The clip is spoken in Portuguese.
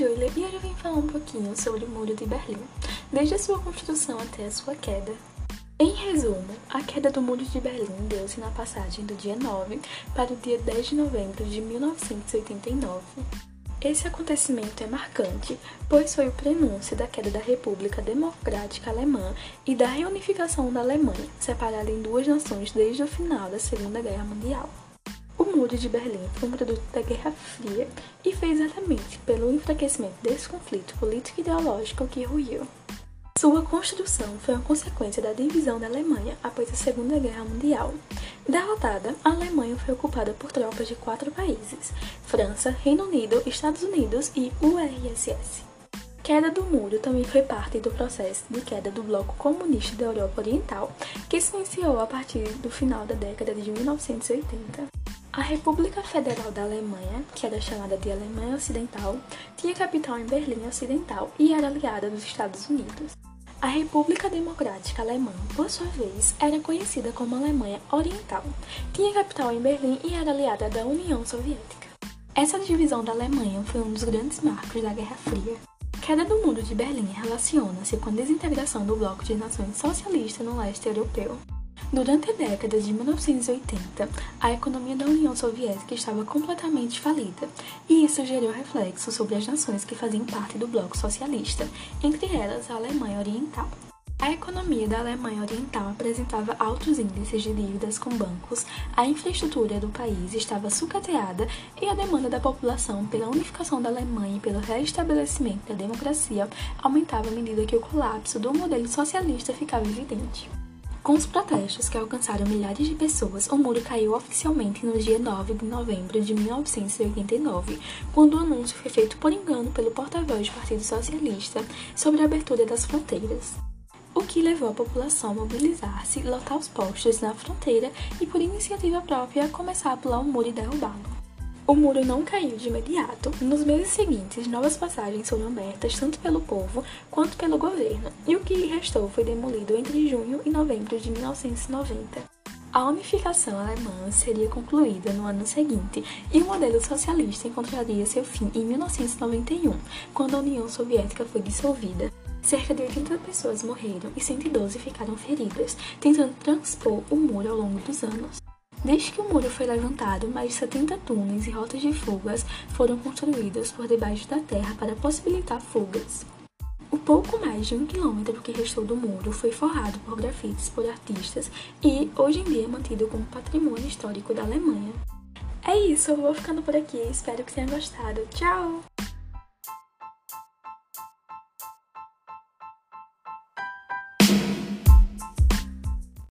Júlia e hoje eu vim falar um pouquinho sobre o Muro de Berlim, desde a sua construção até a sua queda. Em resumo, a queda do Muro de Berlim deu-se na passagem do dia 9 para o dia 10 de novembro de 1989. Esse acontecimento é marcante, pois foi o prenúncio da queda da República Democrática Alemã e da reunificação da Alemanha, separada em duas nações desde o final da Segunda Guerra Mundial. O Muro de Berlim foi um produto da Guerra Fria e foi exatamente pelo enfraquecimento desse conflito político e ideológico que ruiu. Sua construção foi uma consequência da divisão da Alemanha após a Segunda Guerra Mundial. Derrotada, a Alemanha foi ocupada por tropas de quatro países: França, Reino Unido, Estados Unidos e URSS. Queda do muro também foi parte do processo de queda do bloco comunista da Europa Oriental, que se iniciou a partir do final da década de 1980. A República Federal da Alemanha, que era chamada de Alemanha Ocidental, tinha capital em Berlim Ocidental e era aliada dos Estados Unidos. A República Democrática Alemã, por sua vez, era conhecida como Alemanha Oriental, tinha capital em Berlim e era aliada da União Soviética. Essa divisão da Alemanha foi um dos grandes marcos da Guerra Fria. A queda do Muro de Berlim relaciona-se com a desintegração do bloco de nações socialistas no leste europeu. Durante a década de 1980, a economia da União Soviética estava completamente falida, e isso gerou reflexos sobre as nações que faziam parte do bloco socialista, entre elas a Alemanha Oriental. A economia da Alemanha Oriental apresentava altos índices de dívidas com bancos, a infraestrutura do país estava sucateada e a demanda da população pela unificação da Alemanha e pelo restabelecimento da democracia aumentava à medida que o colapso do modelo socialista ficava evidente. Com os protestos que alcançaram milhares de pessoas, o muro caiu oficialmente no dia 9 de novembro de 1989, quando o anúncio foi feito por engano pelo porta-voz do Partido Socialista sobre a abertura das fronteiras. O que levou a população a mobilizar-se, lotar os postos na fronteira e, por iniciativa própria, começar a pular o muro e derrubá-lo. O muro não caiu de imediato. Nos meses seguintes, novas passagens foram abertas tanto pelo povo quanto pelo governo, e o que restou foi demolido entre junho e novembro de 1990. A unificação alemã seria concluída no ano seguinte e o modelo socialista encontraria seu fim em 1991, quando a União Soviética foi dissolvida. Cerca de 80 pessoas morreram e 112 ficaram feridas, tentando transpor o muro ao longo dos anos. Desde que o muro foi levantado, mais de 70 túneis e rotas de fugas foram construídos por debaixo da terra para possibilitar fugas. O pouco mais de um quilômetro que restou do muro foi forrado por grafites por artistas e hoje em dia é mantido como patrimônio histórico da Alemanha. É isso, eu vou ficando por aqui, espero que tenha gostado. Tchau!